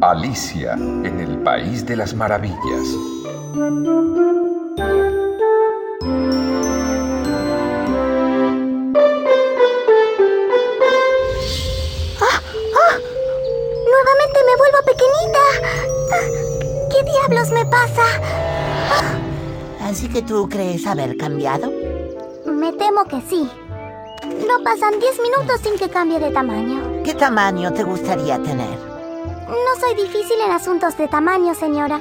Alicia en el País de las Maravillas. ¡Ah! ¡Ah! Nuevamente me vuelvo pequeñita. Ah, ¿Qué diablos me pasa? ¿Así que tú crees haber cambiado? Me temo que sí. No pasan 10 minutos sin que cambie de tamaño. ¿Qué tamaño te gustaría tener? Soy difícil en asuntos de tamaño, señora.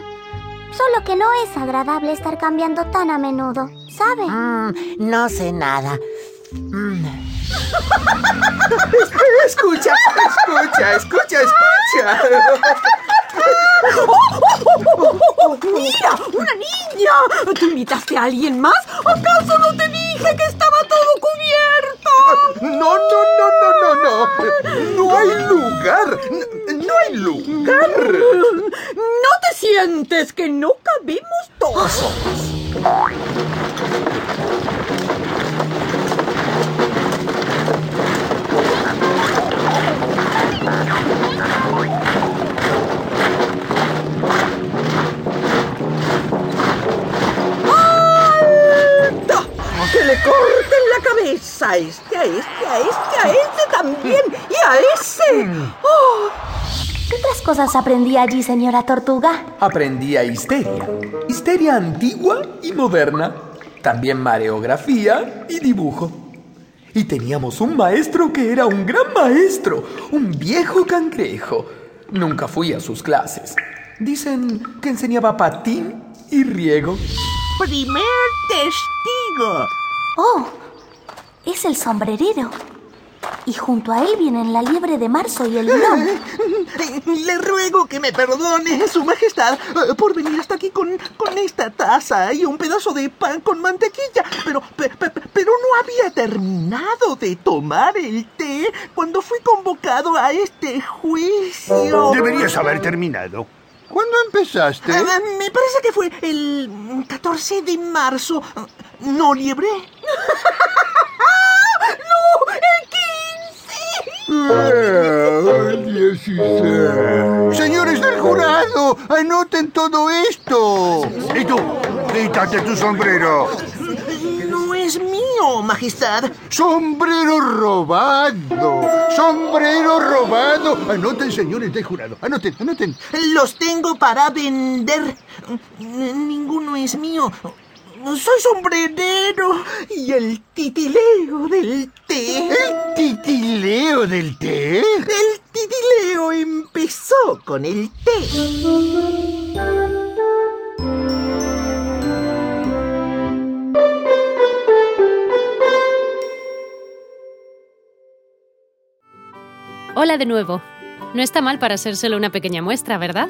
Solo que no es agradable estar cambiando tan a menudo, ¿sabe? Mm, no sé nada. Mm. Escucha, escucha, escucha, escucha. ¡Mira! ¡Una niña! ¿Tú invitaste a alguien más? ¿Acaso no te dije que estaba todo cubierto? No, no, no. No hay lugar. No hay lugar. ¿No te sientes que no cabemos todos? ¡Que le corten la cabeza a este, a este, a este, a este también! ¡Y a ese! ¡Oh! ¿Qué otras cosas aprendí allí, señora Tortuga? Aprendí a histeria. Histeria antigua y moderna. También mareografía y dibujo. Y teníamos un maestro que era un gran maestro, un viejo cangrejo. Nunca fui a sus clases. Dicen que enseñaba patín y riego. Primer testigo. Oh, es el sombrerero. Y junto a él vienen la liebre de marzo y el león. Le ruego que me perdone, Su Majestad, eh, por venir hasta aquí con, con esta taza y un pedazo de pan con mantequilla. Pero, pe- pe- pero no había terminado de tomar el té cuando fui convocado a este juicio. Deberías haber terminado. ¿Cuándo empezaste? Ah, me parece que fue el 14 de marzo. ¿No liebre? 16. Señores del jurado, anoten todo esto. Y tú, quítate tu sombrero. No es mío, Majestad. Sombrero robado. Sombrero robado. Anoten, señores del jurado. Anoten, anoten. Los tengo para vender. Ninguno es mío. Soy sombrerero y el titileo del té. ¿El titileo del té? El titileo empezó con el té. Hola de nuevo. No está mal para ser solo una pequeña muestra, ¿verdad?